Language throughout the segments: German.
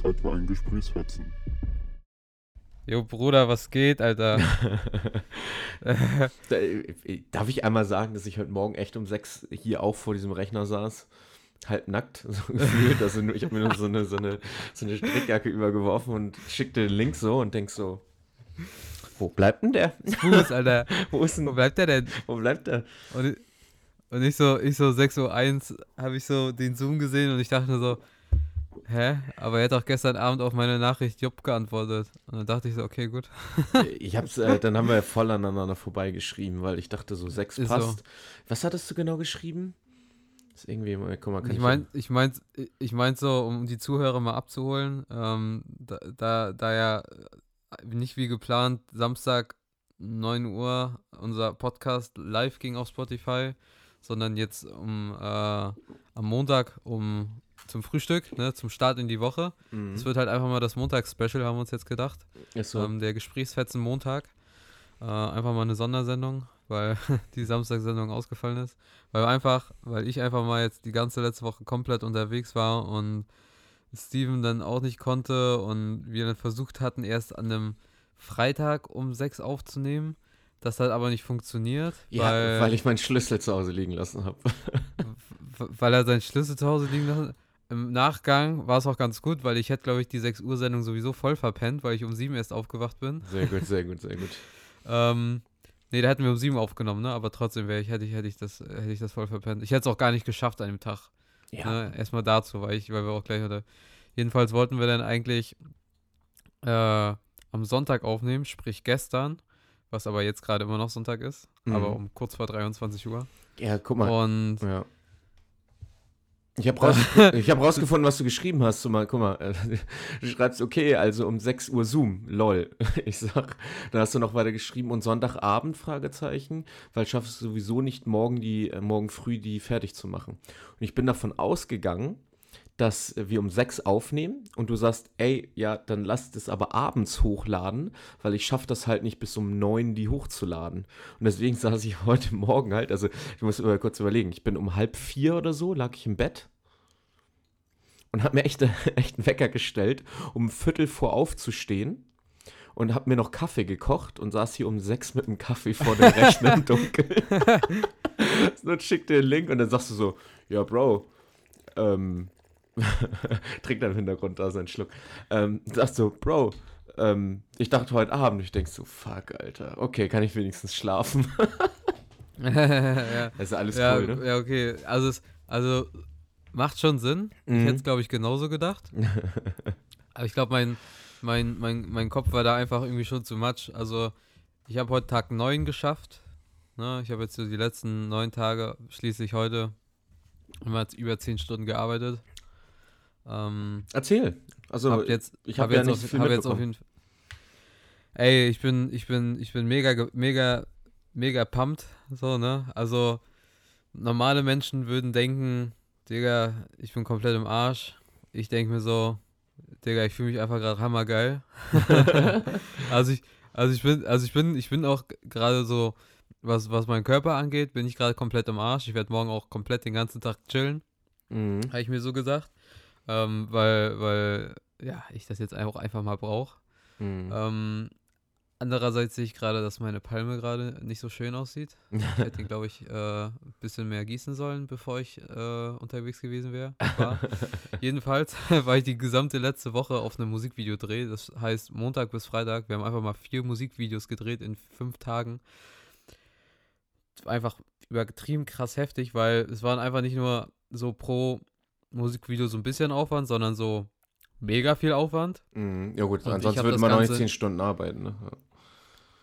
jetzt etwa ein Gesprächsfetzen. Jo, Bruder, was geht, Alter? Äh, darf ich einmal sagen, dass ich heute Morgen echt um sechs hier auch vor diesem Rechner saß? Halb nackt, so gefühlt. Also ich habe mir nur so eine, so, eine, so eine Strickjacke übergeworfen und schickte den Link so und denk so, wo bleibt denn der? Fuß, Alter. wo ist denn, Wo bleibt der denn? wo bleibt der? Und, und ich so, ich so 6.01 Uhr habe ich so den Zoom gesehen und ich dachte so, hä? Aber er hat auch gestern Abend auf meine Nachricht Jupp geantwortet. Und dann dachte ich so, okay, gut. Ich hab's, äh, dann haben wir voll aneinander vorbeigeschrieben, weil ich dachte so, sechs Ist so. passt. Was hattest du genau geschrieben? Ist irgendwie, guck mal, kann Ich mein, ich mein, ich mein so, um die Zuhörer mal abzuholen, ähm, da, da, da ja nicht wie geplant Samstag 9 Uhr unser Podcast live ging auf Spotify, sondern jetzt um äh, am Montag um zum Frühstück, ne, zum Start in die Woche. Mhm. Es wird halt einfach mal das Montags-Special, haben wir uns jetzt gedacht. So. Ähm, der Gesprächsfetzen Montag. Äh, einfach mal eine Sondersendung, weil die Samstagssendung ausgefallen ist. Weil einfach, weil ich einfach mal jetzt die ganze letzte Woche komplett unterwegs war und Steven dann auch nicht konnte und wir dann versucht hatten, erst an einem Freitag um sechs aufzunehmen. Das hat aber nicht funktioniert, ja, weil, weil ich meinen Schlüssel zu Hause liegen lassen habe. weil er seinen Schlüssel zu Hause liegen lassen. Im Nachgang war es auch ganz gut, weil ich hätte, glaube ich, die 6 Uhr Sendung sowieso voll verpennt, weil ich um 7 erst aufgewacht bin. Sehr gut, sehr gut, sehr gut. Ähm, nee, da hätten wir um 7 aufgenommen, ne? Aber trotzdem wäre ich, hätte ich, hätte ich das, hätte ich das voll verpennt. Ich hätte es auch gar nicht geschafft an dem Tag. Ja. Ne? Erstmal dazu, weil ich, weil wir auch gleich heute. Jedenfalls wollten wir dann eigentlich äh, am Sonntag aufnehmen, sprich gestern, was aber jetzt gerade immer noch Sonntag ist, Mhm. aber um kurz vor 23 Uhr. Ja, guck mal. Und Ja. Ich habe raus, ich hab rausgefunden, was du geschrieben hast. Mal, guck mal, du schreibst, okay, also um 6 Uhr Zoom, lol. Ich sag, dann hast du noch weiter geschrieben und Sonntagabend, Fragezeichen, weil schaffst du sowieso nicht morgen die, äh, morgen früh die fertig zu machen. Und ich bin davon ausgegangen, dass wir um 6 aufnehmen und du sagst, ey, ja, dann lasst es aber abends hochladen, weil ich schaffe das halt nicht bis um 9 die hochzuladen. Und deswegen saß ich heute Morgen halt, also ich muss mal kurz überlegen, ich bin um halb vier oder so, lag ich im Bett und habe mir echt, echt einen Wecker gestellt, um Viertel vor aufzustehen und habe mir noch Kaffee gekocht und saß hier um sechs mit einem Kaffee vor dem Rechner im Dunkeln. so schick dir den Link und dann sagst du so, ja Bro, ähm, trinkt dann im Hintergrund da seinen Schluck. Ähm, sagst so, Bro, ähm, ich dachte heute Abend, ich denk so, fuck, Alter, okay, kann ich wenigstens schlafen? ja, Das ist alles ja, cool, ne? ja, okay. Also, es, also macht schon Sinn. Ich Mhm. hätte es, glaube ich, genauso gedacht. Aber ich glaube, mein, mein, mein, mein Kopf war da einfach irgendwie schon zu much. Also, ich habe heute Tag 9 geschafft. Ne? Ich habe jetzt so die letzten neun Tage, schließlich heute, immer jetzt über 10 Stunden gearbeitet. Ähm, Erzähl. Also, hab jetzt, ich hab habe ja jetzt auf, hab jetzt auf jeden Fall. Ey, ich bin, ich bin, ich bin mega, mega, mega pumped. So, ne? Also, normale Menschen würden denken, Digga, ich bin komplett im Arsch. Ich denke mir so, Digga, ich fühle mich einfach gerade hammergeil. also ich, also ich bin, also ich bin, ich bin auch gerade so, was, was meinen Körper angeht, bin ich gerade komplett im Arsch. Ich werde morgen auch komplett den ganzen Tag chillen. Mhm. Habe ich mir so gesagt. Ähm, weil, weil, ja, ich das jetzt auch einfach mal brauche. Mhm. Ähm, andererseits sehe ich gerade, dass meine Palme gerade nicht so schön aussieht. Ich hätte ihn, glaube ich, äh, ein bisschen mehr gießen sollen, bevor ich äh, unterwegs gewesen wäre. Jedenfalls war ich die gesamte letzte Woche auf einem Musikvideo dreh. Das heißt Montag bis Freitag. Wir haben einfach mal vier Musikvideos gedreht in fünf Tagen. Einfach übertrieben krass heftig, weil es waren einfach nicht nur so pro Musikvideo so ein bisschen Aufwand, sondern so mega viel Aufwand. Mhm. Ja gut, Und ansonsten würde man noch nicht zehn Stunden arbeiten. Ne? Ja.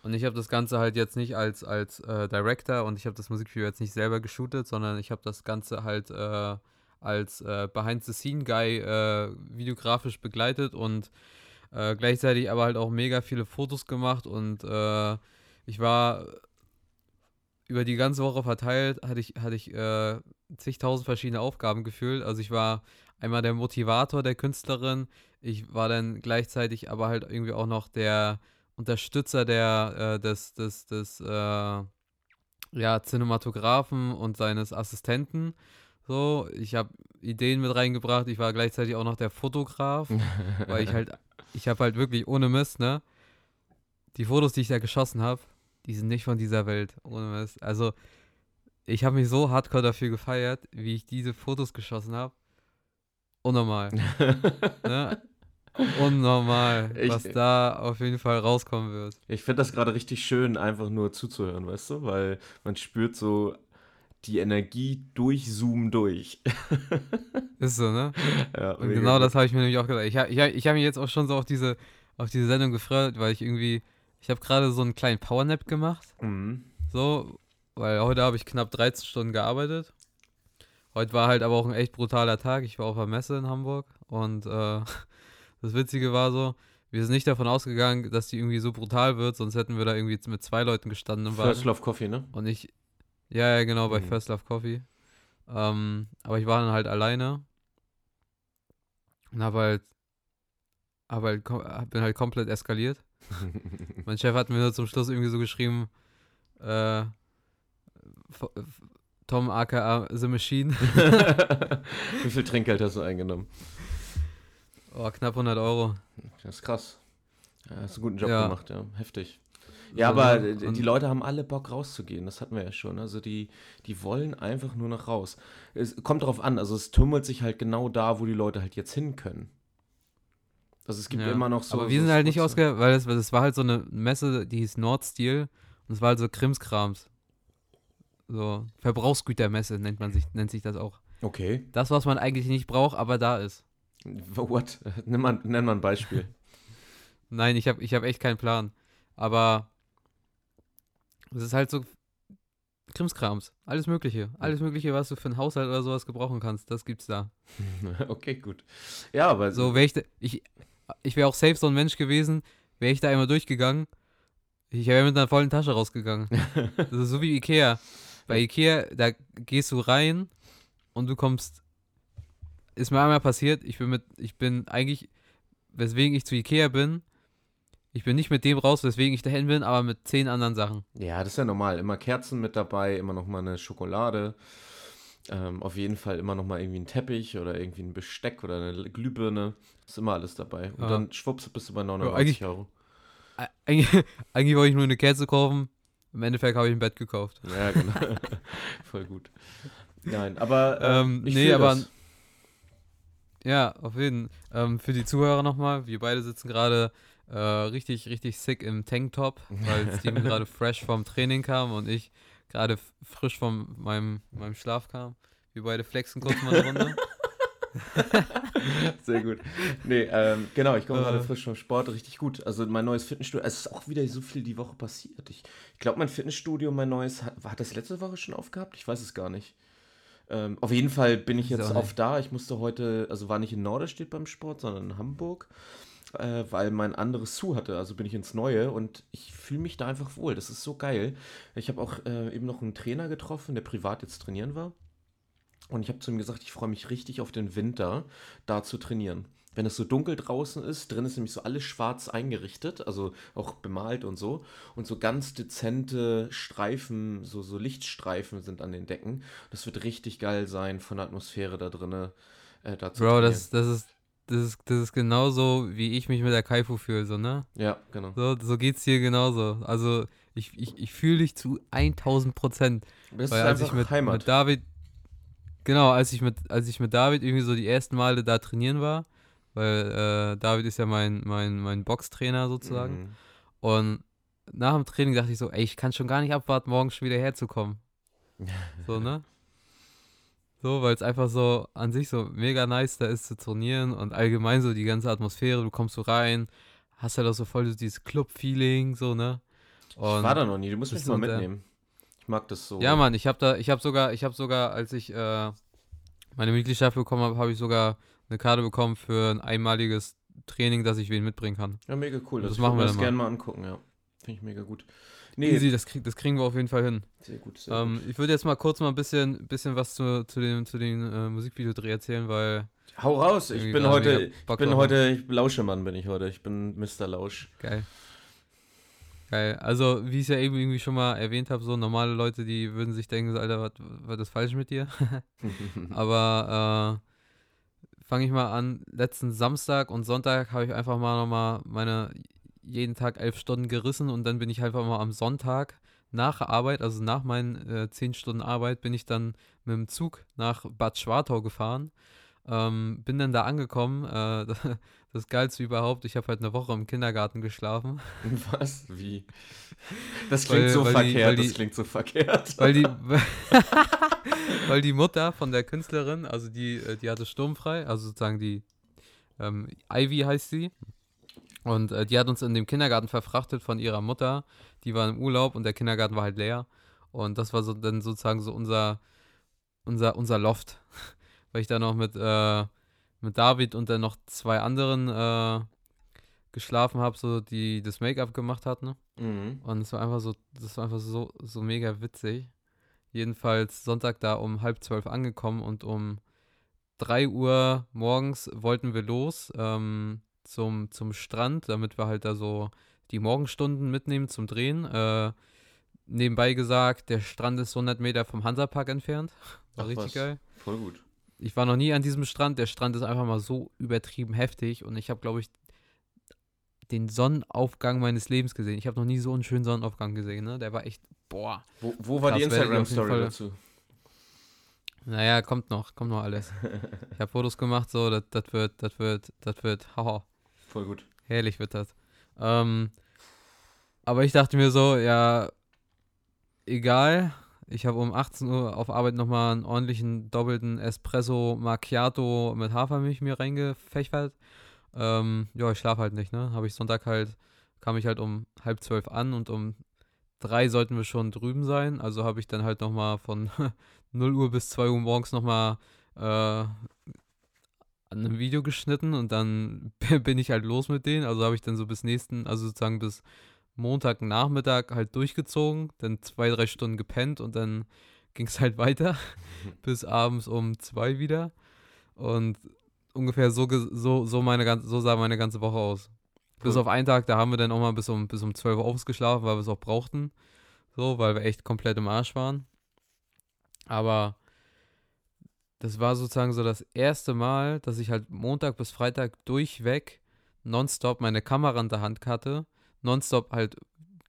Und ich habe das Ganze halt jetzt nicht als, als äh, Director und ich habe das Musikvideo jetzt nicht selber geshootet, sondern ich habe das Ganze halt äh, als äh, Behind-the-Scene-Guy äh, videografisch begleitet und äh, gleichzeitig aber halt auch mega viele Fotos gemacht und äh, ich war über die ganze Woche verteilt, hatte ich, hatte ich zigtausend verschiedene Aufgaben gefühlt. Also ich war einmal der Motivator der Künstlerin, ich war dann gleichzeitig aber halt irgendwie auch noch der Unterstützer der, äh, des, des, des äh, ja, Cinematografen und seines Assistenten. So, ich habe Ideen mit reingebracht. Ich war gleichzeitig auch noch der Fotograf, weil ich halt, ich habe halt wirklich ohne Mist, ne? Die Fotos, die ich da geschossen habe, die sind nicht von dieser Welt, ohne Mist. Also, ich habe mich so hardcore dafür gefeiert, wie ich diese Fotos geschossen habe. Unnormal. ne? Unnormal, Ich- was da auf jeden Fall rauskommen wird. Ich finde das gerade richtig schön, einfach nur zuzuhören, weißt du? Weil man spürt so die Energie durch Zoom durch. Ist so, ne? ja, Und genau gut. das habe ich mir nämlich auch gedacht. Ich, ich, ich habe mich jetzt auch schon so auf diese, auf diese Sendung gefreut, weil ich irgendwie, ich habe gerade so einen kleinen Powernap gemacht. Mhm. So, weil heute habe ich knapp 13 Stunden gearbeitet. Heute war halt aber auch ein echt brutaler Tag. Ich war auf der Messe in Hamburg und äh, das Witzige war so, wir sind nicht davon ausgegangen, dass die irgendwie so brutal wird, sonst hätten wir da irgendwie mit zwei Leuten gestanden First. Love Coffee, ne? Und ich, ja, ja, genau, bei Mhm. First Love Coffee. Ähm, aber ich war dann halt alleine und habe halt, hab halt, bin halt komplett eskaliert. Mein Chef hat mir nur zum Schluss irgendwie so geschrieben, äh, Tom aka The Machine. Wie viel Trinkgeld hast du eingenommen? Oh, knapp 100 Euro. Das ist krass. Ja, hast einen guten Job Ja. gemacht, ja. Heftig. Ja, So, aber ne? die Leute haben alle Bock rauszugehen, das hatten wir ja schon. Also die, die wollen einfach nur noch raus. Es kommt drauf an, also es tummelt sich halt genau da, wo die Leute halt jetzt hin können. Also es gibt Ja. immer noch so. Aber wir so sind halt nicht Spots, ausge... Weil das, das war halt so eine Messe, die hieß Nordstil. Und es war halt so Krimskrams. So, Verbrauchsgütermesse nennt man sich, nennt sich das auch. Okay. Das, was man eigentlich nicht braucht, aber da ist. What? Nimm mal, nenn mal ein Beispiel. Nein, ich habe ich hab echt keinen Plan. Aber es ist halt so Krimskrams. Alles Mögliche. Alles Mögliche, was du für einen Haushalt oder sowas gebrauchen kannst, das gibt's da. okay, gut. Ja, aber So, wäre ich, da- ich, ich wäre auch safe so ein Mensch gewesen, wäre ich da einmal durchgegangen, ich wäre mit einer vollen Tasche rausgegangen. Das ist so wie Ikea. Bei Ikea, da gehst du rein und du kommst, ist mir einmal passiert, ich bin mit, ich bin eigentlich, weswegen ich zu Ikea bin, ich bin nicht mit dem raus, weswegen ich dahin bin, aber mit zehn anderen Sachen. Ja, das ist ja normal. Immer Kerzen mit dabei, immer noch mal eine Schokolade. Ähm, auf jeden Fall immer noch mal irgendwie ein Teppich oder irgendwie ein Besteck oder eine Glühbirne. Ist immer alles dabei. Und Ja. dann schwupps bist du bei 99 eigentlich- Euro. Eig- Eigentlich, eigentlich wollte ich nur eine Kerze kaufen, im Endeffekt habe ich ein Bett gekauft. Ja, genau. Voll gut. Nein, aber Ähm, ich nee, aber- das. Ja, auf jeden Fall. Ähm, für die Zuhörer nochmal, wir beide sitzen gerade äh, richtig, richtig sick im Tanktop, weil Steven gerade fresh vom Training kam und ich gerade frisch von meinem, meinem Schlaf kam. Wir beide flexen kurz mal eine Runde. Sehr gut. Nee, ähm, genau, ich komme Äh. gerade frisch vom Sport, richtig gut. Also mein neues Fitnessstudio, es ist auch wieder so viel die Woche passiert. Ich, ich glaube, mein Fitnessstudio, mein neues, hat, hat das letzte Woche schon aufgehabt? Ich weiß es gar nicht. Ähm, auf jeden Fall bin ich jetzt auch auf da. Ich musste heute, also war nicht in Norderstedt beim Sport, sondern in Hamburg, äh, weil mein anderes zu hatte. Also bin ich ins Neue und ich fühle mich da einfach wohl. Das ist so geil. Ich habe auch äh, eben noch einen Trainer getroffen, der privat jetzt trainieren war. Und ich habe zu ihm gesagt, ich freue mich richtig auf den Winter, da zu trainieren. Wenn es so dunkel draußen ist, drin ist nämlich so alles schwarz eingerichtet, also auch bemalt und so. Und so ganz dezente Streifen, so, so Lichtstreifen sind an den Decken. Das wird richtig geil sein von der Atmosphäre da drinnen. Äh, da Bro, das, das, ist, das, ist, das ist genauso, wie ich mich mit der Kaifu fühle, so, ne? Ja, genau. So, so geht's dir genauso. Also, ich, ich, ich fühle dich zu 1000 Prozent. Das Weil ist als ich mit, Heimat. mit David, genau, als ich mit, als ich mit David irgendwie so die ersten Male da trainieren war, weil äh, David ist ja mein, mein, mein Boxtrainer sozusagen. Mhm. Und nach dem Training dachte ich so, ey, ich kann schon gar nicht abwarten, morgen schon wieder herzukommen. So, ne? So, weil es einfach so an sich so mega nice da ist zu trainieren und allgemein so die ganze Atmosphäre, du kommst so rein, hast halt auch so voll dieses Club-Feeling, so, ne? ich war da noch nie, du musst mich mal und, mitnehmen. Ich mag das so. Ja, Mann, ich habe da, ich habe sogar, ich habe sogar, als ich äh, meine Mitgliedschaft bekommen habe, habe ich sogar eine Karte bekommen für ein einmaliges Training, dass ich wen mitbringen kann. Ja, mega cool. Das Das, machen wir das gerne mal angucken, ja. Finde ich mega gut. Nee, Easy, das, krieg, das kriegen wir auf jeden Fall hin. sehr gut. Sehr Ähm, gut. ich würde jetzt mal kurz mal ein bisschen, bisschen was zu, zu dem, zu den äh, Musikvideodreh erzählen, weil Hau raus, ich bin heute, ich bin heute, ich, Lauschemann bin ich heute. Ich bin Mr. Lausch. geil. Geil. Also, wie ich es ja eben irgendwie schon mal erwähnt habe, so normale Leute, die würden sich denken, so, Alter, was, was ist falsch mit dir? Aber äh, fange ich mal an, letzten Samstag und Sonntag habe ich einfach mal nochmal meine jeden Tag elf Stunden gerissen und dann bin ich einfach mal am Sonntag nach Arbeit, also nach meinen äh, zehn Stunden Arbeit, bin ich dann mit dem Zug nach Bad Schwartau gefahren. Ähm, bin dann da angekommen. Äh, das Geilste überhaupt, ich habe halt eine Woche im Kindergarten geschlafen. Was? Wie? Das klingt weil, so weil verkehrt, die, das klingt so verkehrt. Weil die, weil die Mutter von der Künstlerin, also die, äh, die hatte sturmfrei, also sozusagen die ähm, Ivy heißt sie. Und äh, die hat uns in dem Kindergarten verfrachtet von ihrer Mutter. Die war im Urlaub und der Kindergarten war halt leer. Und das war so dann sozusagen so unser, unser, unser Loft. Weil ich da noch mit, äh, mit David und dann noch zwei anderen äh, geschlafen habe, so die das Make-up gemacht hatten. Mhm. Und es war einfach so, das war einfach so, so mega witzig. Jedenfalls Sonntag da um halb zwölf angekommen und um drei Uhr morgens wollten wir los. Ähm, zum, zum Strand, damit wir halt da so die Morgenstunden mitnehmen zum Drehen. Äh, nebenbei gesagt, der Strand ist 100 Meter vom Hansapark entfernt. War Ach, richtig was. geil. Voll gut. Ich war noch nie an diesem Strand. Der Strand ist einfach mal so übertrieben heftig und ich habe, glaube ich, den Sonnenaufgang meines Lebens gesehen. Ich habe noch nie so einen schönen Sonnenaufgang gesehen. Ne? Der war echt, boah. Wo, wo war die Instagram-Story dazu? Naja, kommt noch, kommt noch alles. Ich habe Fotos gemacht, so, das wird, das wird, das wird, haha. Voll gut. Herrlich wird das. Ähm, aber ich dachte mir so, ja, egal. Ich habe um 18 Uhr auf Arbeit nochmal einen ordentlichen doppelten Espresso Macchiato mit Hafermilch mir reingefächert. Ähm, ja, ich schlafe halt nicht, ne? Habe ich Sonntag halt, kam ich halt um halb zwölf an und um drei sollten wir schon drüben sein. Also habe ich dann halt nochmal von 0 Uhr bis 2 Uhr morgens nochmal äh, an einem Video geschnitten und dann bin ich halt los mit denen. Also habe ich dann so bis nächsten, also sozusagen bis Montagnachmittag halt durchgezogen, dann zwei, drei Stunden gepennt und dann ging es halt weiter bis abends um zwei wieder. Und ungefähr so, so, so, meine ganze, so sah meine ganze Woche aus. Cool. Bis auf einen Tag, da haben wir dann auch mal bis um, bis um 12 Uhr ausgeschlafen, weil wir es auch brauchten. So, weil wir echt komplett im Arsch waren. Aber das war sozusagen so das erste Mal, dass ich halt Montag bis Freitag durchweg nonstop meine Kamera in der Hand hatte, nonstop halt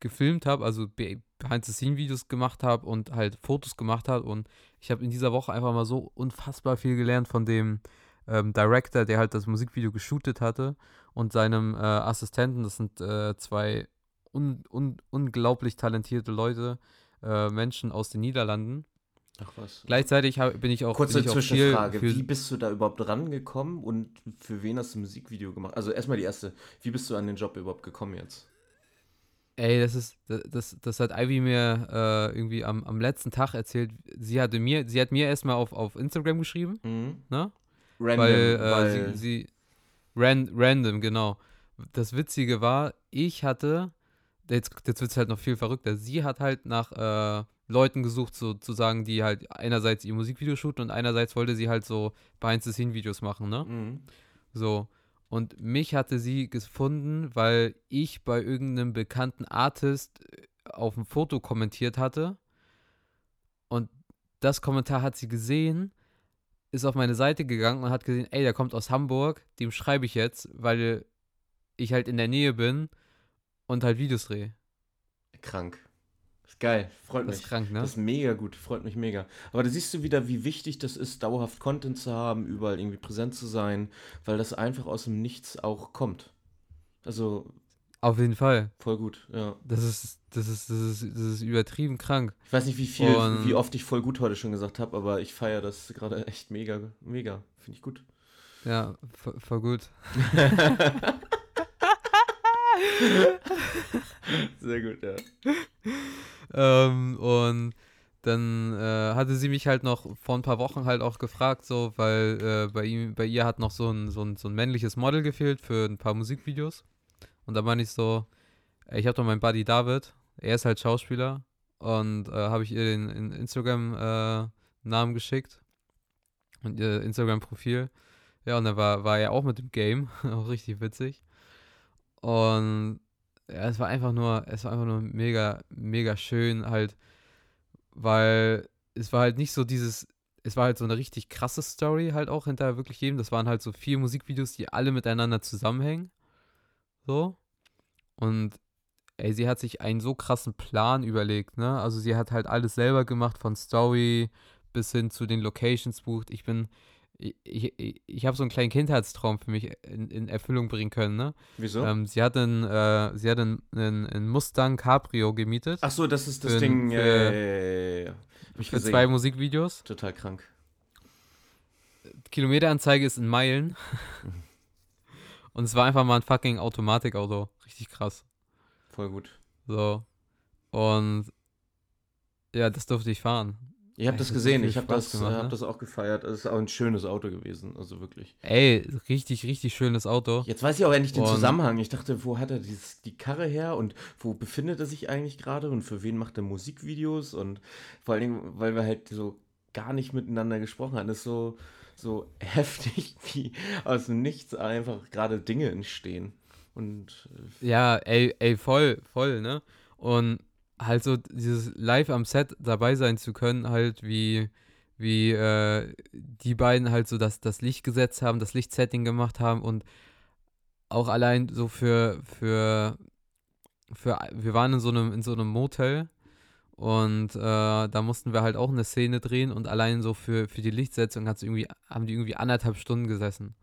gefilmt habe, also Behind-the-Scene-Videos gemacht habe und halt Fotos gemacht habe. Und ich habe in dieser Woche einfach mal so unfassbar viel gelernt von dem ähm, Director, der halt das Musikvideo geshootet hatte und seinem äh, Assistenten. Das sind äh, zwei un un unglaublich talentierte Leute, äh, Menschen aus den Niederlanden. Ach was. Gleichzeitig hab, bin ich auch. Kurze ich Zwischenfrage: Wie bist du da überhaupt rangekommen und für wen hast du ein Musikvideo gemacht? Also, erstmal die erste: Wie bist du an den Job überhaupt gekommen jetzt? Ey, das ist, das, das hat Ivy mir äh, irgendwie am, am letzten Tag erzählt. Sie hatte mir, sie hat mir erstmal auf, auf Instagram geschrieben, mhm. ne? Random, weil, äh, weil sie, sie ran, random, genau. Das Witzige war, ich hatte, jetzt, jetzt wird es halt noch viel verrückter, sie hat halt nach äh, Leuten gesucht, sozusagen, die halt einerseits ihr Musikvideo shooten und einerseits wollte sie halt so Behind-the-Scene-Videos machen, ne? Mhm. So. Und mich hatte sie gefunden, weil ich bei irgendeinem bekannten Artist äh, auf ein Foto kommentiert hatte. Und das Kommentar hat sie gesehen, ist auf meine Seite gegangen und hat gesehen, ey, der kommt aus Hamburg, dem schreibe ich jetzt, weil ich halt in der Nähe bin und halt Videos drehe. Krank. Geil, freut mich. Das ist krank, ne? Das ist mega gut, freut mich mega. Aber da siehst du wieder, wie wichtig das ist, dauerhaft Content zu haben, überall irgendwie präsent zu sein, weil das einfach aus dem Nichts auch kommt. Also. Auf jeden Fall. Voll gut, ja. Das ist, das ist, das ist, das ist übertrieben krank. Ich weiß nicht, wie viel, Und wie oft ich voll gut heute schon gesagt habe, aber ich feiere das gerade echt mega, mega. Finde ich gut. Ja, voll gut. Sehr gut, ja. Ähm, und dann äh, hatte sie mich halt noch vor ein paar Wochen halt auch gefragt, so, weil äh, bei ihm, bei ihr hat noch so ein, so, ein, so ein männliches Model gefehlt für ein paar Musikvideos. Und da meine ich so, ich habe doch meinen Buddy David, er ist halt Schauspieler und äh, habe ich ihr den Instagram-Namen äh, geschickt und ihr Instagram-Profil. Ja, und dann war, war er auch mit dem Game, auch richtig witzig. Und ja, es war einfach nur, es war einfach nur mega, mega schön halt, weil es war halt nicht so dieses, es war halt so eine richtig krasse Story halt auch hinter wirklich jedem. Das waren halt so vier Musikvideos, die alle miteinander zusammenhängen. So. Und ey, sie hat sich einen so krassen Plan überlegt, ne? Also sie hat halt alles selber gemacht, von Story bis hin zu den Locations bucht. Ich bin, ich, ich, ich habe so einen kleinen Kindheitstraum für mich in, in Erfüllung bringen können, ne? Wieso? Ähm, sie hat einen, äh, sie hat einen, einen, einen Mustang Cabrio gemietet. Ach so, das ist das Für- Ding. für- ja, ja, ja, ja. Für zwei Musikvideos. Total krank. Kilometeranzeige ist in Meilen. Und es war einfach mal ein fucking Automatikauto. Richtig krass. Voll gut. So. Und ja, das durfte ich fahren. Ich habe das gesehen, ich habe das, gemacht, hab ne? das auch gefeiert. Es ist auch ein schönes Auto gewesen, also wirklich. Ey, richtig, richtig schönes Auto. Jetzt weiß ich auch endlich den Und- Zusammenhang. Ich dachte, wo hat er dieses, die Karre her und wo befindet er sich eigentlich gerade und für wen macht er Musikvideos und vor allen Dingen, weil wir halt so gar nicht miteinander gesprochen haben. Das ist so, so heftig, wie aus dem Nichts einfach gerade Dinge entstehen. Und äh, Ja, ey, ey, voll, voll, ne? Und halt so dieses live am Set dabei sein zu können, halt wie, wie äh, die beiden halt so das, das Licht gesetzt haben, das Lichtsetting gemacht haben und auch allein so für, für, für, wir waren in so einem, in so einem Motel und äh, da mussten wir halt auch eine Szene drehen und allein so für, für die Lichtsetzung hat's irgendwie, haben die irgendwie anderthalb Stunden gesessen.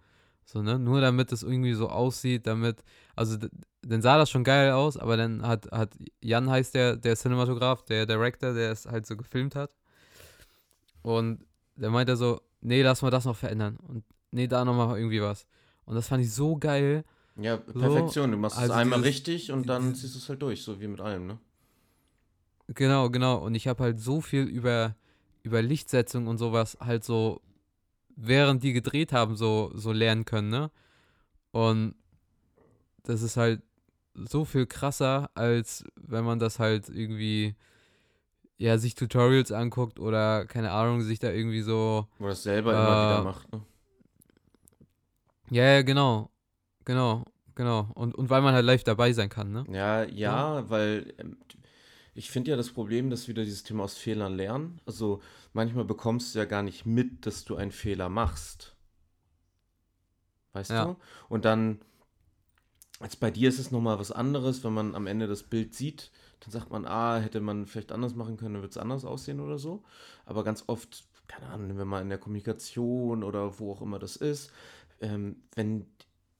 So, ne? Nur damit es irgendwie so aussieht, damit, also dann sah das schon geil aus, aber dann hat, hat Jan heißt der, der Cinematograf, der Director, der es halt so gefilmt hat. Und der meinte so, nee, lass mal das noch verändern. Und nee, da nochmal irgendwie was. Und das fand ich so geil. ja, Perfektion. Du machst also es einmal dieses- richtig und dann dieses- ziehst du es halt durch, so wie mit allem, ne? Genau, genau. Und ich habe halt so viel über, über Lichtsetzung und sowas halt so, während die gedreht haben, so, so lernen können, ne? Und das ist halt so viel krasser, als wenn man das halt irgendwie, ja, sich Tutorials anguckt oder, keine Ahnung, sich da irgendwie so, Wo das selber immer wieder Äh, macht, ne? ja, ja, genau, genau, genau. Und, und weil man halt live dabei sein kann, ne? Ja, ja, weil ähm, ich finde ja das Problem, dass wieder dieses Thema aus Fehlern lernen. Also manchmal bekommst du ja gar nicht mit, dass du einen Fehler machst. Weißt Ja. du? Und dann, als bei dir ist es nochmal was anderes, wenn man am Ende das Bild sieht, dann sagt man, ah, hätte man vielleicht anders machen können, dann wird es anders aussehen oder so. Aber ganz oft, keine Ahnung, wenn man in der Kommunikation oder wo auch immer das ist, ähm, wenn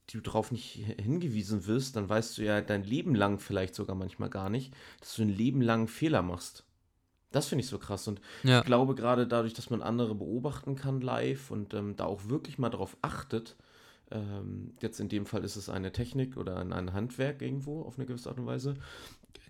du darauf nicht hingewiesen wirst, dann weißt du ja dein Leben lang vielleicht sogar manchmal gar nicht, dass du ein Leben lang Fehler machst. Das finde ich so krass. Und Ja, ich glaube gerade dadurch, dass man andere beobachten kann live und ähm, da auch wirklich mal darauf achtet, ähm, jetzt in dem Fall ist es eine Technik oder ein, ein Handwerk irgendwo auf eine gewisse Art und Weise,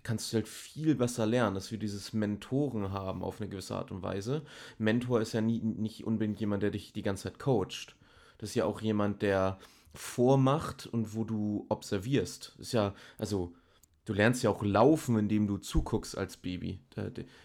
kannst du halt viel besser lernen, dass wir dieses Mentoren haben auf eine gewisse Art und Weise. Mentor ist ja nie, nicht unbedingt jemand, der dich die ganze Zeit coacht. Das ist ja auch jemand, der vormacht und wo du observierst. Ist ja, also du lernst ja auch laufen, indem du zuguckst als Baby.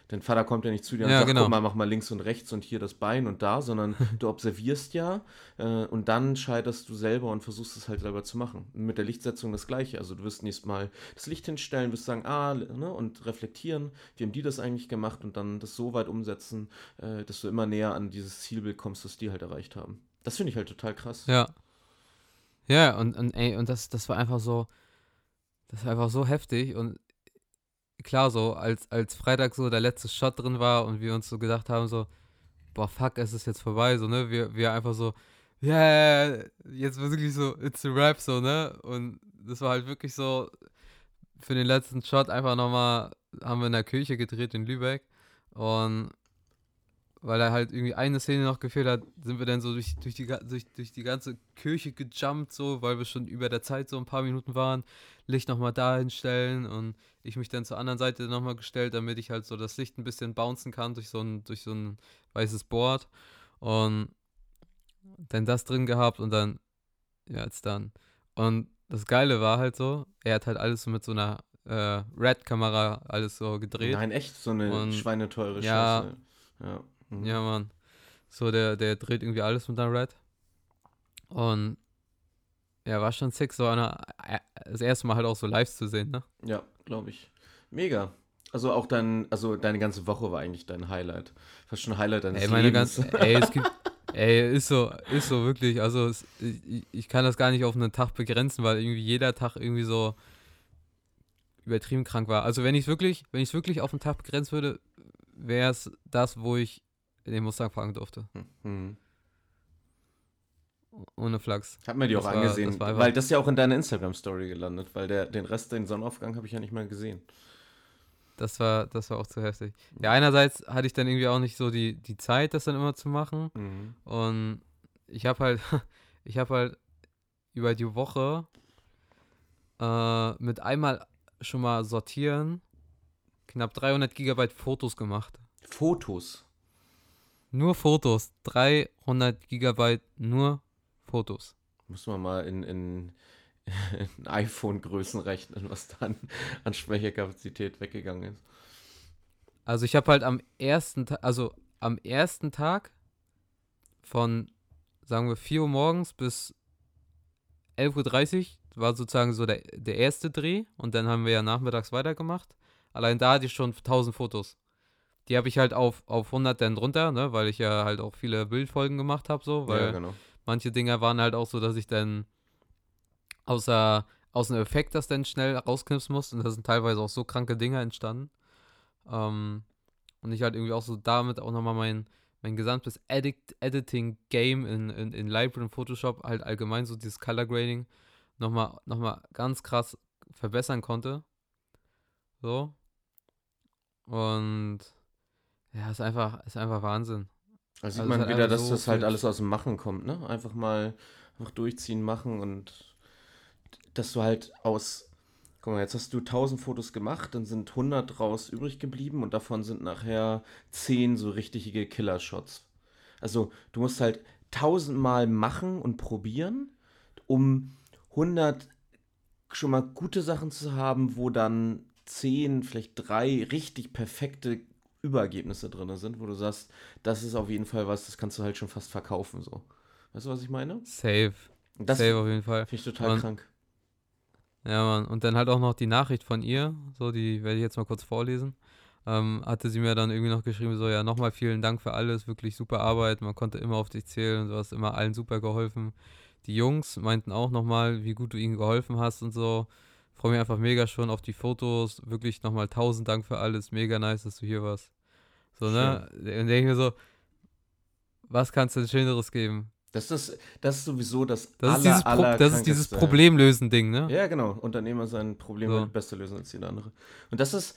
Dein Vater kommt ja nicht zu dir und Ja, sagt, genau. guck mal, mach mal links und rechts und hier das Bein und da, sondern du observierst ja äh, und dann scheiterst du selber und versuchst es halt selber zu machen. Mit der Lichtsetzung das gleiche. Also du wirst nächstes Mal das Licht hinstellen, wirst sagen, ah, ne, und reflektieren, wie haben die das eigentlich gemacht und dann das so weit umsetzen, äh, dass du immer näher an dieses Zielbild kommst, das die halt erreicht haben. Das finde ich halt total krass. Ja. Ja, und, und ey, und das, das war einfach so, das war einfach so heftig und klar, so, als, als Freitag so der letzte Shot drin war und wir uns so gedacht haben, so, boah, fuck, es ist jetzt vorbei, so, ne, wir, wir einfach so, ja, yeah, jetzt wirklich so, it's a rap, so, ne, und das war halt wirklich so, für den letzten Shot einfach nochmal, haben wir in der Kirche gedreht in Lübeck und weil er halt irgendwie eine Szene noch gefehlt hat, sind wir dann so durch, durch, die, durch, durch die ganze Kirche gejumpt, so, weil wir schon über der Zeit so ein paar Minuten waren. Licht nochmal dahin stellen und ich mich dann zur anderen Seite nochmal gestellt, damit ich halt so das Licht ein bisschen bouncen kann durch so ein, durch so ein weißes Board. Und dann das drin gehabt und dann, ja, jetzt dann. Und das Geile war halt so, er hat halt alles so mit so einer äh, Red-Kamera alles so gedreht. Nein, echt, so eine Und- schweineteure ja. Scheiße. Ja. Mhm. Ja, Mann. So, der, der dreht irgendwie alles mit einer Red. Und ja, war schon sick. So eine, äh, das erste Mal halt auch so live zu sehen, ne? Ja, glaube ich. Mega. Also auch dein, also deine ganze Woche war eigentlich dein Highlight. Fast schon Highlight deines ey, meine Lebens. Ganz, ey, es gibt, ey, ist so, ist so wirklich. Also es, ich, ich kann das gar nicht auf einen Tag begrenzen, weil irgendwie jeder Tag irgendwie so übertrieben krank war. Also wenn ich wirklich, wenn ich es wirklich auf einen Tag begrenzen würde, wäre es das, wo ich den Mustang fahren durfte. Hm. Ohne Flachs. Hat mir die auch Das war- angesehen, das war weil das ist ja auch in deiner Instagram-Story gelandet, weil der, den Rest, den Sonnenaufgang, habe ich ja nicht mal gesehen. Das war, das war auch zu heftig. Ja, einerseits hatte ich dann irgendwie auch nicht so die, die Zeit, das dann immer zu machen. Mhm. Und ich habe halt, ich habe halt über die Woche äh, mit einmal schon mal sortieren knapp 300 Gigabyte Fotos gemacht. Fotos. Nur Fotos. 300 Gigabyte nur Fotos. Muss man mal in, in, in iPhone-Größen rechnen, was dann an Speicherkapazität weggegangen ist. Also ich habe halt am ersten Tag, also am ersten Tag von, sagen wir, 4 Uhr morgens bis 11.30 Uhr war sozusagen so der, der erste Dreh und dann haben wir ja nachmittags weitergemacht. Allein da hatte ich schon 1000 Fotos. Die habe ich halt auf, auf 100 dann drunter, ne, weil ich ja halt auch viele Bildfolgen gemacht habe, so, weil ja, genau. manche Dinger waren halt auch so, dass ich dann außer aus dem Effekt das dann schnell rausknipsen musste und da sind teilweise auch so kranke Dinger entstanden. Ähm, und ich halt irgendwie auch so damit auch nochmal mein, mein gesamtes Edit Editing-Game in, in, in Lightroom und Photoshop, halt allgemein so dieses Color Grading, nochmal noch mal ganz krass verbessern konnte. So. Und ja, ist einfach, ist einfach Wahnsinn. Da sieht Also es man wieder, dass so das halt alles aus dem Machen kommt, ne? Einfach mal einfach durchziehen, machen und dass du halt aus, guck mal, jetzt hast du 1000 Fotos gemacht, dann sind 100 draus übrig geblieben und davon sind nachher 10 so richtige Killer-Shots. Also du musst halt 1000 Mal machen und probieren, um 100 schon mal gute Sachen zu haben, wo dann 10, vielleicht drei richtig perfekte Überergebnisse drin sind, wo du sagst, das ist auf jeden Fall was, das kannst du halt schon fast verkaufen, so. Weißt du, was ich meine? Safe. Das Safe finde auf jeden Fall. ich total Und- krank. Ja, Mann. Und dann halt auch noch die Nachricht von ihr, so, die werde ich jetzt mal kurz vorlesen. Ähm, hatte sie mir dann irgendwie noch geschrieben, so, ja, nochmal vielen Dank für alles, wirklich super Arbeit, man konnte immer auf dich zählen und du hast immer allen super geholfen. Die Jungs meinten auch nochmal, wie gut du ihnen geholfen hast und so. Freue mich einfach mega schon auf die Fotos, wirklich nochmal tausend Dank für alles, mega nice, dass du hier warst. So, ne? Und denke ich mir so, was kannst du denn Schöneres geben? Das ist, das ist sowieso das Das ist aller, dieses, Pro das ist dieses. Problemlösen-Ding, ne? Ja, genau. Unternehmer sein Problem So. besser lösen als jeder andere. Und das ist,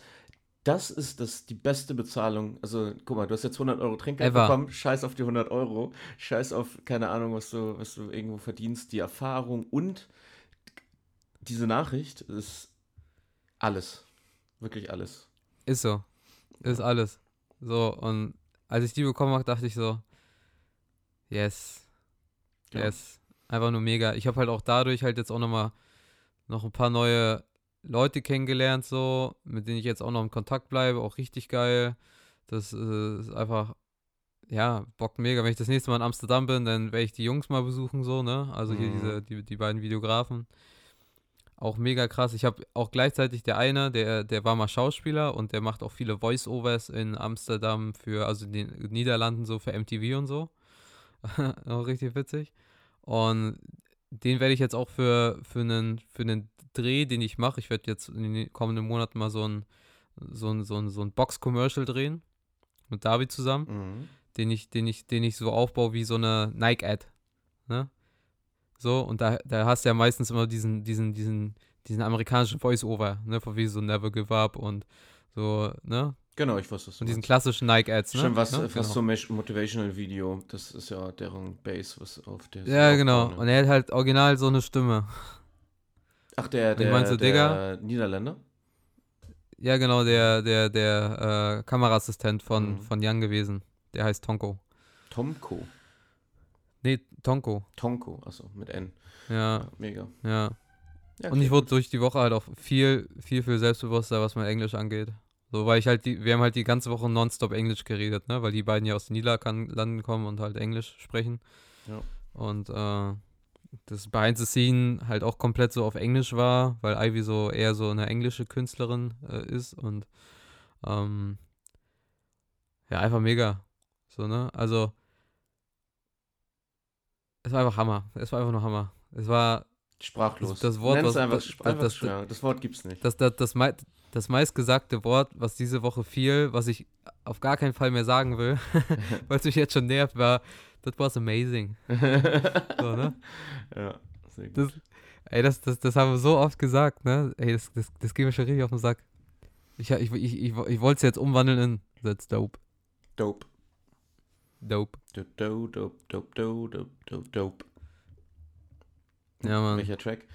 das ist das, die beste Bezahlung. Also, guck mal, du hast jetzt 100 Euro Trinkgeld Ever. bekommen. Scheiß auf die 100 Euro. Scheiß auf, keine Ahnung, was du, was du irgendwo verdienst. Die Erfahrung und diese Nachricht ist alles. Wirklich alles. Ist so. Ist alles. So, und als ich die bekommen habe, dachte ich so, yes, Ja. yes. Einfach nur mega. Ich habe halt auch dadurch halt jetzt auch nochmal noch ein paar neue Leute kennengelernt, so, mit denen ich jetzt auch noch im Kontakt bleibe. Auch richtig geil. Das äh, ist einfach, ja, bockt mega. Wenn ich das nächste Mal in Amsterdam bin, dann werde ich die Jungs mal besuchen, so, ne? Also hier Mhm. diese, die, die beiden Videografen. Auch mega krass. Ich habe auch gleichzeitig der eine, der, der war mal Schauspieler und der macht auch viele Voice-Overs in Amsterdam für, also in den Niederlanden so für MTV und so. auch richtig witzig. Und den werde ich jetzt auch für, für, einen, für einen Dreh, den ich mache, ich werde jetzt in den kommenden Monaten mal so ein, so ein, so ein, so ein Box-Commercial drehen mit David zusammen Mhm. den ich, den ich, den ich so aufbaue wie so eine Nike-Ad. Ne? So, und da, da hast du ja meistens immer diesen, diesen, diesen, diesen amerikanischen Voice-Over, ne, von wie so Never Give Up und so, ne? Genau, ich weiß, was du Und diesen meinst. klassischen Nike-Ads, ne? Schon was, ne? was genau. so Mot- Motivational Video, das ist ja deren Base, was auf der Ja, genau. aufbauen, Und ne? er hat halt original so eine Stimme. Ach, der, der, mein so, der Niederländer? Ja, genau, der, der, der äh, Kameraassistent von, Mhm. von Young gewesen. Der heißt Tonko. Tomko. Tonko. Tonko, achso, mit N. Ja, mega. ja. Ja, Und ich wurde durch die Woche halt auch viel, viel, viel selbstbewusster, was mein Englisch angeht. So, weil ich halt die, wir haben halt die ganze Woche nonstop Englisch geredet, ne? Weil die beiden ja aus den Niederlanden kommen und halt Englisch sprechen. Ja. Und äh, das Behind the Scene halt auch komplett so auf Englisch war, weil Ivy so eher so eine englische Künstlerin äh, ist und ähm, ja, einfach mega. So, ne? Also, es war einfach Hammer. Es war einfach nur Hammer. Es war Sprachlos. Das, das Wort, Nenn's was, einfach, was, einfach das, ja, das Wort gibt's nicht. das, das, das, mei- das meistgesagte Wort, was diese Woche fiel, was ich auf gar keinen Fall mehr sagen will, weil es mich jetzt schon nervt, war, that was amazing. So, ne? ja, sehr gut. Das, ey, das, das, das haben wir so oft gesagt, ne? Ey, das, das, das geht mir schon richtig auf den Sack. Ich, ich, ich, ich, ich wollte es jetzt umwandeln in That's dope. Dope. Dope. Dope, dope, dope, dope, dope, dope, dope. Ja, Mann. Welcher Track?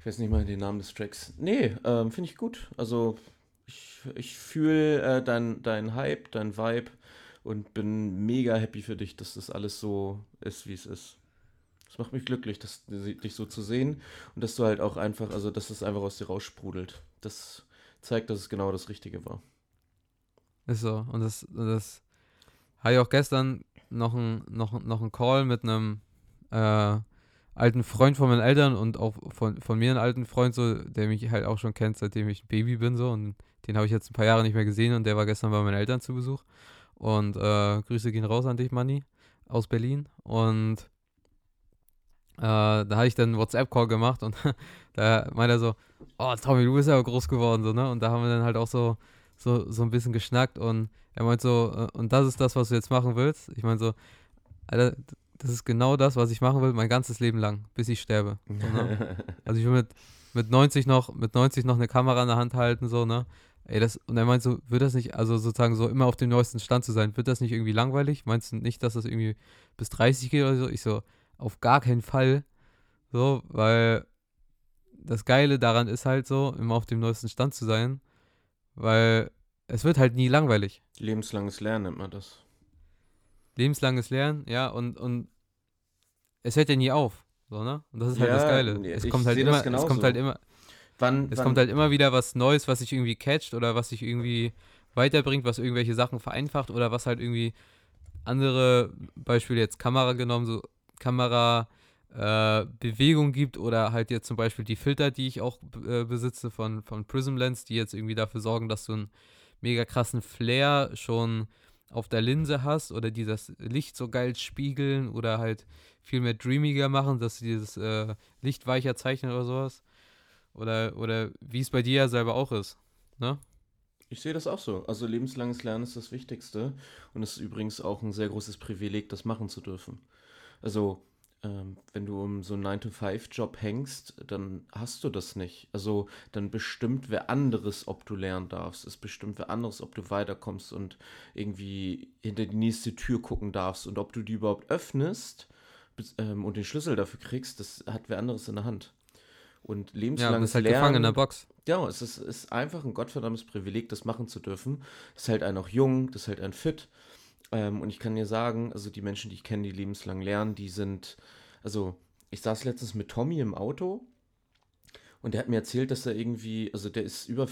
Ich weiß nicht mal den Namen des Tracks. Nee, ähm, finde ich gut. Also, ich, ich fühle äh, dein, dein Hype, dein Vibe und bin mega happy für dich, dass das alles so ist, wie es ist. Es macht mich glücklich, das, dich so zu sehen und dass du halt auch einfach, also dass es einfach aus dir raussprudelt. Das zeigt, dass es genau das Richtige war. Ist so. Und das, und das hatte ich auch gestern noch ein, noch, noch einen Call mit einem äh, alten Freund von meinen Eltern und auch von, von mir einen alten Freund, so, der mich halt auch schon kennt, seitdem ich ein Baby bin, so. Und den habe ich jetzt ein paar Jahre nicht mehr gesehen und der war gestern bei meinen Eltern zu Besuch. Und äh, Grüße gehen raus an dich, Manni, aus Berlin. Und äh, da hatte ich dann einen WhatsApp-Call gemacht und da meinte er so, oh Tommy, du bist ja groß geworden, so, ne? Und da haben wir dann halt auch so, so, so ein bisschen geschnackt und er meint so, äh, und das ist das, was du jetzt machen willst? Ich meine so, Alter, das ist genau das, was ich machen will, mein ganzes Leben lang, bis ich sterbe. So, ne? Also ich will mit, mit 90 noch, mit 90 noch eine Kamera in der Hand halten, so, ne? Ey, das, und er meint so, wird das nicht, also sozusagen so immer auf dem neuesten Stand zu sein, wird das nicht irgendwie langweilig? Meinst du nicht, dass das irgendwie bis 30 geht oder so? Ich so, auf gar keinen Fall. So, weil das Geile daran ist halt so, immer auf dem neuesten Stand zu sein, weil es wird halt nie langweilig. Lebenslanges Lernen nennt man das. Lebenslanges Lernen, ja, und, und es hört ja nie auf. So, ne? Und das ist halt das Ja, Geile. nee, Es kommt halt das immer, es kommt halt immer, Wann, es wann, kommt halt immer wieder was Neues, was sich irgendwie catcht oder was sich irgendwie weiterbringt, was irgendwelche Sachen vereinfacht oder was halt irgendwie andere, Beispiel jetzt Kamera genommen, so Kamera äh, Bewegung gibt oder halt jetzt zum Beispiel die Filter, die ich auch äh, besitze von, von Prism Lens, die jetzt irgendwie dafür sorgen, dass du einen mega krassen Flair schon auf der Linse hast oder die das Licht so geil spiegeln oder halt viel mehr dreamiger machen, dass sie dieses äh, Licht weicher zeichnen oder sowas. Oder, oder wie es bei dir ja selber auch ist. Ne? Ich sehe das auch so. Also lebenslanges Lernen ist das Wichtigste und es ist übrigens auch ein sehr großes Privileg, das machen zu dürfen. Also wenn du um so einen 9-to-5-Job hängst, dann hast du das nicht. Also dann bestimmt wer anderes, ob du lernen darfst. Es bestimmt wer anderes, ob du weiterkommst und irgendwie hinter die nächste Tür gucken darfst und ob du die überhaupt öffnest ähm, und den Schlüssel dafür kriegst, das hat wer anderes in der Hand. Und Ja, lebenslanges bist halt Lernen. gefangen in der Box. Ja, es ist, ist einfach ein gottverdammtes Privileg, das machen zu dürfen. Das hält einen auch jung, das hält einen fit. Ähm, und ich kann dir sagen, also die Menschen, die ich kenne, die lebenslang lernen, die sind, also ich saß letztens mit Tommy im Auto und der hat mir erzählt, dass er irgendwie, also der ist über,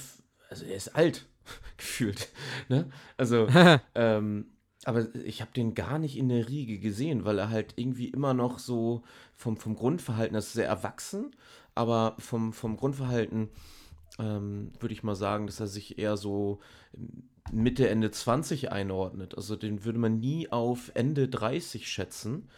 also er ist alt, gefühlt. Ne? Also, ähm, aber ich habe den gar nicht in der Riege gesehen, weil er halt irgendwie immer noch so vom, vom Grundverhalten, das ist sehr erwachsen, aber vom, vom Grundverhalten ähm, würde ich mal sagen, dass er sich eher so Mitte, Ende 20 einordnet. Also den würde man nie auf Ende 30 schätzen.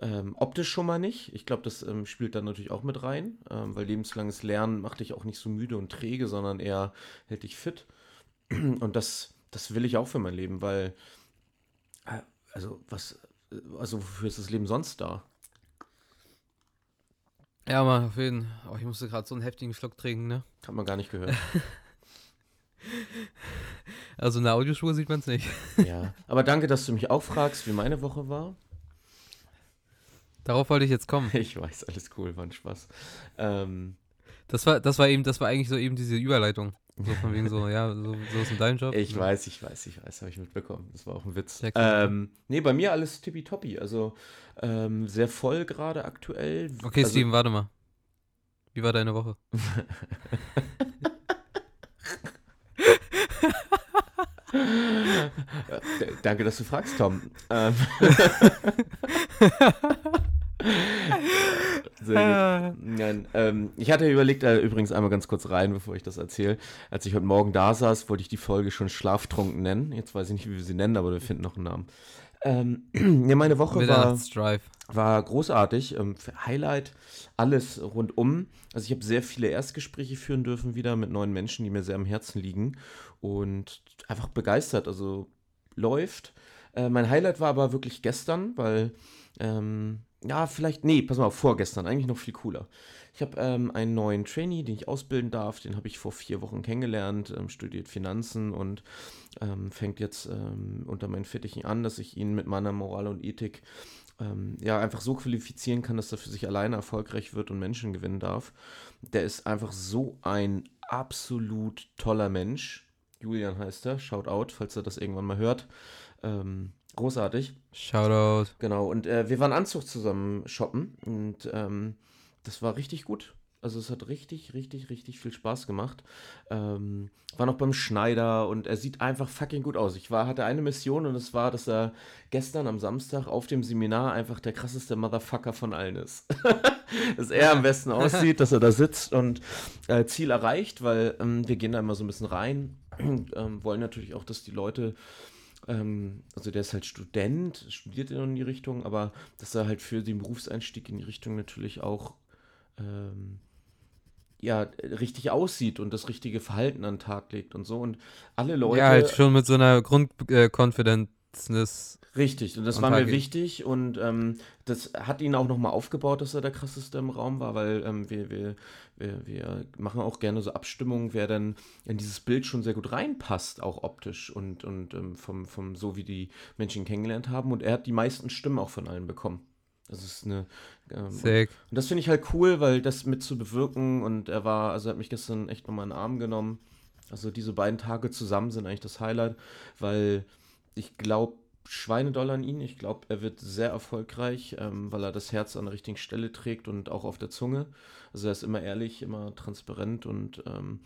Ähm, optisch schon mal nicht. Ich glaube, das ähm, spielt dann natürlich auch mit rein, ähm, weil lebenslanges Lernen macht dich auch nicht so müde und träge, sondern eher hält dich fit. Und das, das will ich auch für mein Leben, weil, äh, also was, äh, also wofür ist das Leben sonst da? Ja, Mann, auf jeden Fall. Oh, ich musste gerade so einen heftigen Schluck trinken, ne? Hat man gar nicht gehört. Also in der Audiospur sieht man es nicht. ja. Aber danke, dass du mich auch fragst, wie meine Woche war. Darauf wollte ich jetzt kommen. Ich weiß, alles cool, war ein Spaß. Ähm, Das war, das war eben, das war eigentlich so eben diese Überleitung. So von wegen so, ja, so, so ist in deinem Job. ich weiß, ich weiß, ich weiß, habe ich mitbekommen. Das war auch ein Witz. Ähm, nee, bei mir alles tippitoppi. Also ähm, sehr voll gerade aktuell. Okay, also, Steven, warte mal. Wie war deine Woche? danke, dass du fragst, Tom. Ähm, Sehr gut. Nein, ähm, ich hatte überlegt, äh, übrigens einmal ganz kurz rein, bevor ich das erzähle. Als ich heute Morgen da saß, wollte ich die Folge schon Schlaftrunken nennen. Jetzt weiß ich nicht, wie wir sie nennen, aber wir finden noch einen Namen. Ähm, ja, meine Woche war, war großartig. Ähm, Highlight, alles rundum. Also ich habe sehr viele Erstgespräche führen dürfen wieder mit neuen Menschen, die mir sehr am Herzen liegen. Und einfach begeistert. Also läuft. Äh, mein Highlight war aber wirklich gestern, weil, ähm, ja, vielleicht, nee, pass mal vorgestern, eigentlich noch viel cooler. Ich habe ähm, einen neuen Trainee, den ich ausbilden darf, den habe ich vor vier Wochen kennengelernt, ähm, studiert Finanzen und ähm, fängt jetzt ähm, unter meinen Fittichen an, dass ich ihn mit meiner Moral und Ethik ähm, ja einfach so qualifizieren kann, dass er für sich alleine erfolgreich wird und Menschen gewinnen darf. Der ist einfach so ein absolut toller Mensch. Julian heißt er, shout out, falls er das irgendwann mal hört. Ähm, großartig. Shoutout. Genau, und äh, wir waren Anzug zusammen shoppen und ähm, das war richtig gut. Also es hat richtig, richtig, richtig viel Spaß gemacht. Ähm, war noch beim Schneider und er sieht einfach fucking gut aus. Ich war, hatte eine Mission und es war, dass er gestern am Samstag auf dem Seminar einfach der krasseste Motherfucker von allen ist. dass er am besten aussieht, dass er da sitzt und äh, Ziel erreicht, weil ähm, wir gehen da immer so ein bisschen rein ähm, wollen natürlich auch, dass die Leute ähm, also der ist halt Student, studiert in die Richtung, aber dass er halt für den Berufseinstieg in die Richtung natürlich auch ähm, ja, richtig aussieht und das richtige Verhalten an den Tag legt und so. Und alle Leute. Ja, halt schon mit so einer Grundkonfidenznis. Äh, richtig, und das war mir wichtig und ähm, das hat ihn auch nochmal aufgebaut, dass er der krasseste im Raum war, weil ähm, wir, wir, wir, wir machen auch gerne so Abstimmungen, wer dann in dieses Bild schon sehr gut reinpasst, auch optisch und, und ähm, vom, vom so wie die Menschen kennengelernt haben. Und er hat die meisten Stimmen auch von allen bekommen. Das ist eine. Ähm, Sick. Und das finde ich halt cool, weil das mit zu bewirken und er war, also er hat mich gestern echt nochmal in den Arm genommen. Also diese beiden Tage zusammen sind eigentlich das Highlight, weil ich glaube, Schweinedoll an ihn. Ich glaube, er wird sehr erfolgreich, ähm, weil er das Herz an der richtigen Stelle trägt und auch auf der Zunge. Also er ist immer ehrlich, immer transparent und ähm,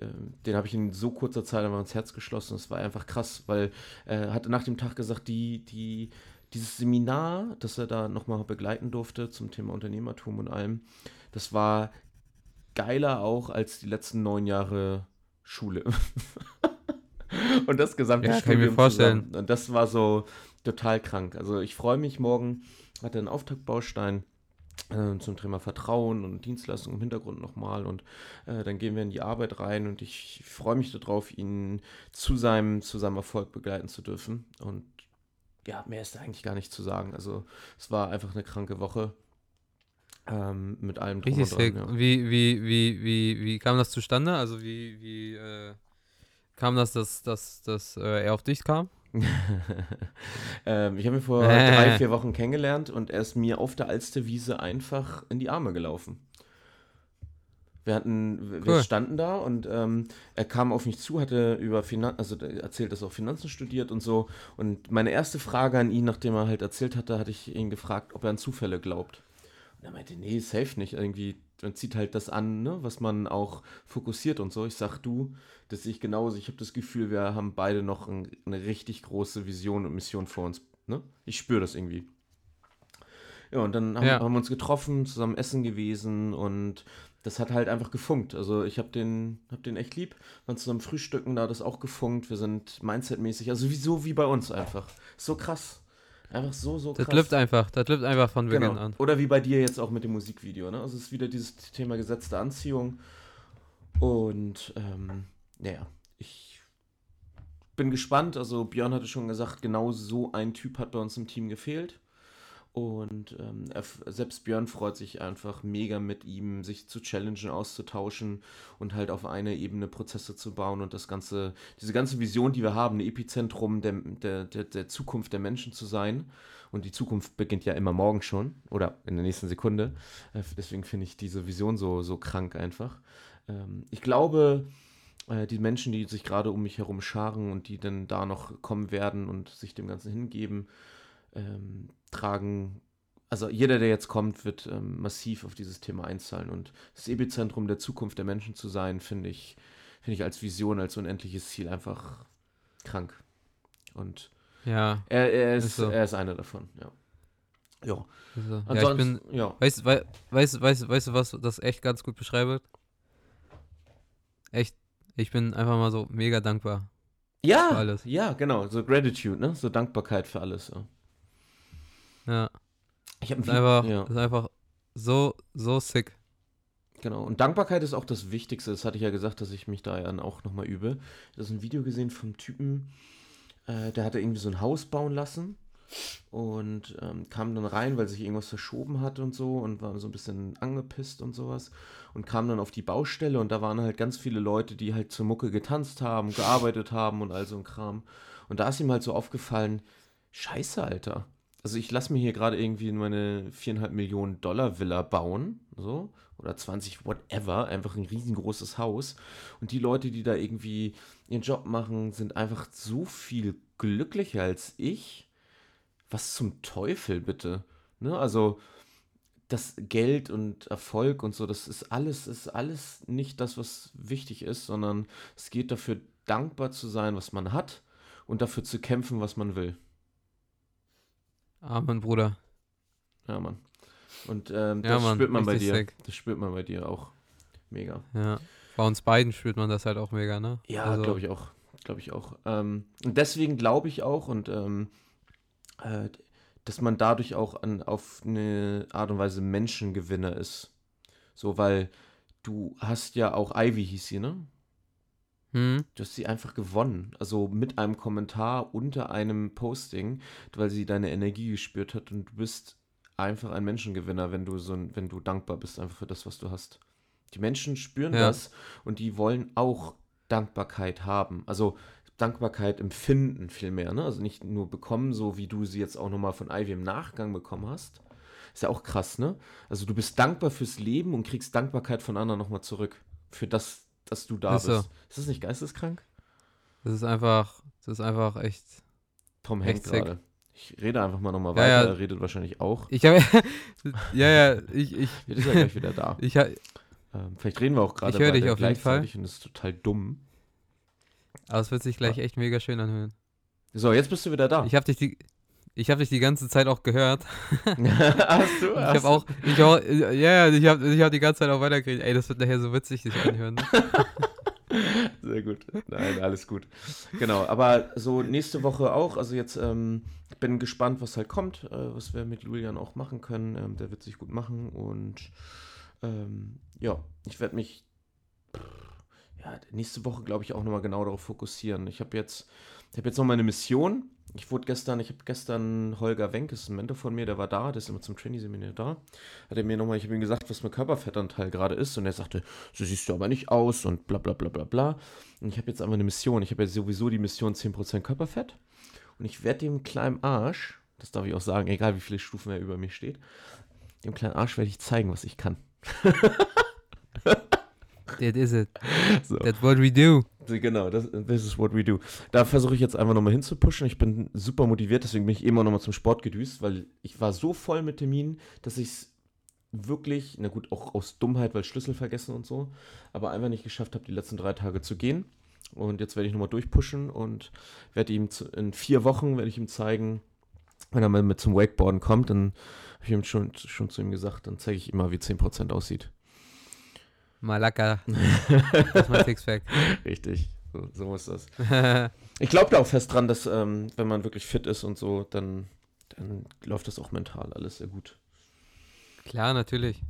äh, den habe ich in so kurzer Zeit einfach ins Herz geschlossen. Das war einfach krass, weil er hatte nach dem Tag gesagt, die, die dieses Seminar, das er da nochmal begleiten durfte zum Thema Unternehmertum und allem, das war geiler auch als die letzten neun Jahre Schule. und das gesamte ja, Studium kann ich mir vorstellen. Zusammen. Und das war so total krank. Also ich freue mich morgen, hat er einen Auftaktbaustein äh, zum Thema Vertrauen und Dienstleistung im Hintergrund nochmal und äh, dann gehen wir in die Arbeit rein und ich freue mich darauf, ihn zu seinem, zu seinem Erfolg begleiten zu dürfen und ja, mehr ist da eigentlich gar nicht zu sagen. Also es war einfach eine kranke Woche. Ähm, mit allem drum Richtig dran, ja. wie, wie, wie, wie, wie kam das zustande? Also wie, wie äh, kam das, dass, dass, dass äh, er auf dich kam? ähm, ich habe ihn vor äh. drei, vier Wochen kennengelernt und er ist mir auf der Alsterwiese einfach in die Arme gelaufen. Wir hatten, cool. wir standen da und ähm, er kam auf mich zu, hatte über Finanzen, also erzählt, dass er auch Finanzen studiert und so. Und meine erste Frage an ihn, nachdem er halt erzählt hatte, hatte ich ihn gefragt, ob er an Zufälle glaubt. Und er meinte, nee, safe nicht. Irgendwie, man zieht halt das an, ne, was man auch fokussiert und so. Ich sag du, das sehe ich genauso. Ich habe das Gefühl, wir haben beide noch ein, eine richtig große Vision und Mission vor uns. Ne? Ich spüre das irgendwie. Ja, und dann haben, ja. haben, wir uns getroffen, zusammen essen gewesen und das hat halt einfach gefunkt. Also ich habe den, hab den echt lieb. Wir zusammen frühstücken, da hat das auch gefunkt. Wir sind mindsetmäßig, also wie, so wie bei uns einfach. So krass. Einfach so, so krass. Das lübt einfach, das lübt einfach von Beginn genau. an. Oder wie bei dir jetzt auch mit dem Musikvideo, ne? Also es ist wieder dieses Thema gesetzte Anziehung. Und, ähm, naja, ich bin gespannt. Also Björn hatte schon gesagt, genau so ein Typ hat bei uns im Team gefehlt. Und ähm, selbst Björn freut sich einfach mega mit ihm, sich zu challengen, auszutauschen und halt auf eine Ebene Prozesse zu bauen und das ganze, diese ganze Vision, die wir haben, ein Epizentrum der, der, der, der Zukunft der Menschen zu sein. Und die Zukunft beginnt ja immer morgen schon oder in der nächsten Sekunde. Äh, deswegen finde ich diese Vision so, so krank einfach. Ähm, ich glaube, äh, die Menschen, die sich gerade um mich herum scharen und die dann da noch kommen werden und sich dem Ganzen hingeben, ähm, tragen, also jeder, der jetzt kommt, wird ähm, massiv auf dieses Thema einzahlen. Und das Epizentrum der Zukunft der Menschen zu sein, finde ich, finde ich als Vision, als unendliches Ziel einfach krank. Und ja, er, er ist, ist so. er ist einer davon, ja. Ja. Also, ja, ich Ansonsten, bin, ja. weißt, wei- weißt, weißt, weißt du, was das echt ganz gut beschreibt? Echt, ich bin einfach mal so mega dankbar. Ja, für alles. ja, genau. So Gratitude, ne? So Dankbarkeit für alles. Ja. Ja, Ich habe einfach, ja. ist einfach so, so sick. Genau. Und Dankbarkeit ist auch das Wichtigste. Das hatte ich ja gesagt, dass ich mich da ja auch nochmal übe. Das ist ein Video gesehen vom Typen, äh, der hatte irgendwie so ein Haus bauen lassen und ähm, kam dann rein, weil sich irgendwas verschoben hat und so und war so ein bisschen angepisst und sowas und kam dann auf die Baustelle und da waren halt ganz viele Leute, die halt zur Mucke getanzt haben, gearbeitet haben und all so ein Kram. Und da ist ihm halt so aufgefallen, scheiße, Alter. Also ich lasse mir hier gerade irgendwie meine viereinhalb Millionen Dollar Villa bauen, so, oder 20, whatever, einfach ein riesengroßes Haus. Und die Leute, die da irgendwie ihren Job machen, sind einfach so viel glücklicher als ich. Was zum Teufel bitte? Ne? Also das Geld und Erfolg und so, das ist alles, ist alles nicht das, was wichtig ist, sondern es geht dafür, dankbar zu sein, was man hat und dafür zu kämpfen, was man will. Amen, Bruder. Ja, Mann. Und ähm, Ja, das Mann, spürt man bei dir. sick. Das spürt man bei dir auch. Mega. Ja. Bei uns beiden spürt man das halt auch mega, ne? Ja, Also, glaube ich auch. Glaube ich auch. Ähm, und deswegen glaube ich auch und ähm, äh, dass man dadurch auch an, auf eine Art und Weise Menschengewinner ist. So, weil du hast ja auch Ivy hieß sie, ne? Hm? Du hast sie einfach gewonnen. Also mit einem Kommentar unter einem Posting, weil sie deine Energie gespürt hat und du bist einfach ein Menschengewinner, wenn du so ein, wenn du dankbar bist einfach für das, was du hast. Die Menschen spüren Ja. das und die wollen auch Dankbarkeit haben. Also Dankbarkeit empfinden vielmehr, ne? Also nicht nur bekommen, so wie du sie jetzt auch nochmal von Ivy im Nachgang bekommen hast. Ist ja auch krass, ne? Also du bist dankbar fürs Leben und kriegst Dankbarkeit von anderen nochmal zurück. Für das, dass du da Ist so. bist. Ist das nicht geisteskrank? Das ist einfach, das ist einfach echt. Tom sick. gerade. Ich rede einfach mal nochmal Ja, weiter. ja. Er redet wahrscheinlich auch. Ich habe, ja, ja, ich, ich, Jetzt ist er gleich wieder da. ich, Ähm, vielleicht reden wir auch gerade Ich höre dich auf jeden Fall. und das ist total dumm. aber es wird sich gleich echt mega schön anhören. So, jetzt bist du wieder da. Ich habe dich die, ich habe dich die ganze Zeit auch gehört. hast du? Ich habe auch, ich auch, ja, ich habe, ich habe die ganze Zeit auch weitergeredet. Ey, das wird nachher so witzig sich anhören. Ne? Sehr gut. Nein, alles gut. Genau, aber so nächste Woche auch. Also jetzt ähm, ich bin gespannt, was halt kommt, äh, was wir mit Julian auch machen können. Ähm, der wird sich gut machen und ähm, ja, ich werde mich ja, nächste Woche, glaube ich, auch nochmal genau darauf fokussieren. Ich habe jetzt, ich habe jetzt noch meine Mission. Ich wurde gestern, ich habe gestern Holger Wenk, ist ein Mentor von mir, der war da, der ist immer zum Trainee-Seminar da. Hat er mir nochmal, ich habe ihm gesagt, was mein Körperfettanteil gerade ist und er sagte, so siehst du aber nicht aus und bla bla bla bla bla. Und ich habe jetzt einfach eine Mission. Ich habe ja sowieso die Mission 10% Körperfett und ich werde dem kleinen Arsch, das darf ich auch sagen, egal wie viele Stufen er über mir steht, dem kleinen Arsch werde ich zeigen, was ich kann. That is it. So. That's what we do. Genau, das this is what we do. Da versuche ich jetzt einfach nochmal hinzupushen. Ich bin super motiviert, deswegen bin ich immer nochmal zum Sport gedüst, weil ich war so voll mit Terminen, dass ich es wirklich, na gut, auch aus Dummheit, weil Schlüssel vergessen und so, aber einfach nicht geschafft habe, die letzten drei Tage zu gehen. Und jetzt werde ich nochmal durchpushen und werde ihm zu, in vier Wochen werde ich ihm zeigen, wenn er mal mit zum Wakeboarden kommt, dann habe ich ihm schon, schon zu ihm gesagt, dann zeige ich ihm mal, wie 10% aussieht. Malaka. Das ist mein Sixpack. Richtig, so, so muss das. Ich glaube da auch fest dran, dass ähm, wenn man wirklich fit ist und so, dann, dann läuft das auch mental alles sehr gut. Klar, natürlich.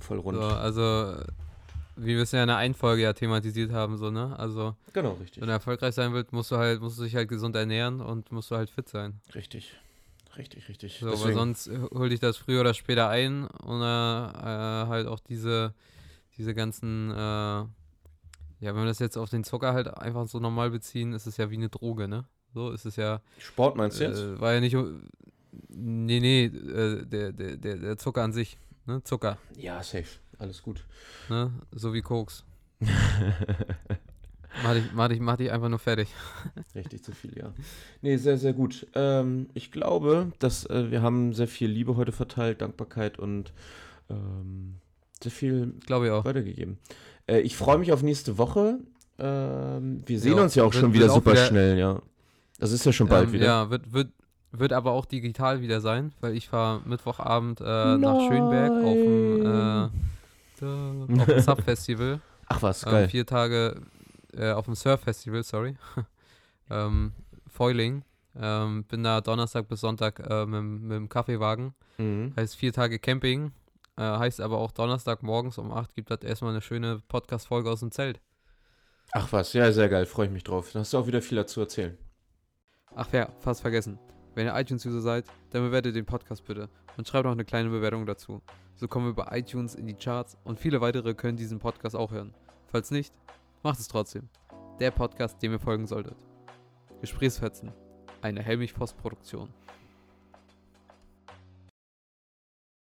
Voll rund. So, also, wie wir es ja in der Einfolge ja thematisiert haben, so, ne? Also, Genau, richtig. wenn du erfolgreich sein willst, musst du halt, musst du dich halt gesund ernähren und musst du halt fit sein. Richtig. Richtig, richtig. So, Deswegen, sonst äh, hol dich das früher oder später ein und äh, halt auch diese, diese ganzen, äh, ja, wenn wir das jetzt auf den Zucker halt einfach so normal beziehen, ist es ja wie eine Droge, ne? So ist es ja, Sport meinst du jetzt? äh, war ja nicht, nee, nee, äh, der, der, der, der Zucker an sich, ne? Zucker, ja, safe. Alles gut. ne? So wie Koks. Mach dich, mach, dich, mach dich einfach nur fertig. Richtig zu viel, ja. Nee, sehr, sehr gut. Ähm, ich glaube, dass äh, wir haben sehr viel Liebe heute verteilt, Dankbarkeit und ähm, viel Glaube ich auch. weitergegeben. Äh, ich freue mich auf nächste Woche. Ähm, wir sehen Ja, uns ja auch wird- schon wieder auch super wieder- schnell, ja. Das ist ja schon bald ähm, wieder. Ja, wird, wird, Wird aber auch digital wieder sein, weil ich fahre Mittwochabend äh, nach Schönberg auf dem, äh, auf dem Sub-Festival. Ach was, Ähm, geil. vier Tage äh, auf dem Surf-Festival, sorry. ähm, Foiling. Ähm, bin da Donnerstag bis Sonntag äh, mit, mit dem Kaffeewagen. Mhm. Heißt vier Tage Camping. Äh, heißt aber auch Donnerstag morgens um 8 gibt das erstmal eine schöne Podcast-Folge aus dem Zelt. Ach was, ja, sehr geil, freue ich mich drauf. Da hast du auch wieder viel dazu erzählen. Ach ja, fast vergessen. Wenn ihr iTunes-User seid, dann bewertet den Podcast bitte und schreibt noch eine kleine Bewertung dazu. So kommen wir bei iTunes in die Charts und viele weitere können diesen Podcast auch hören. Falls nicht, macht es trotzdem. Der Podcast, dem ihr folgen solltet. Gesprächsfetzen. Eine Helmich-Post-Produktion.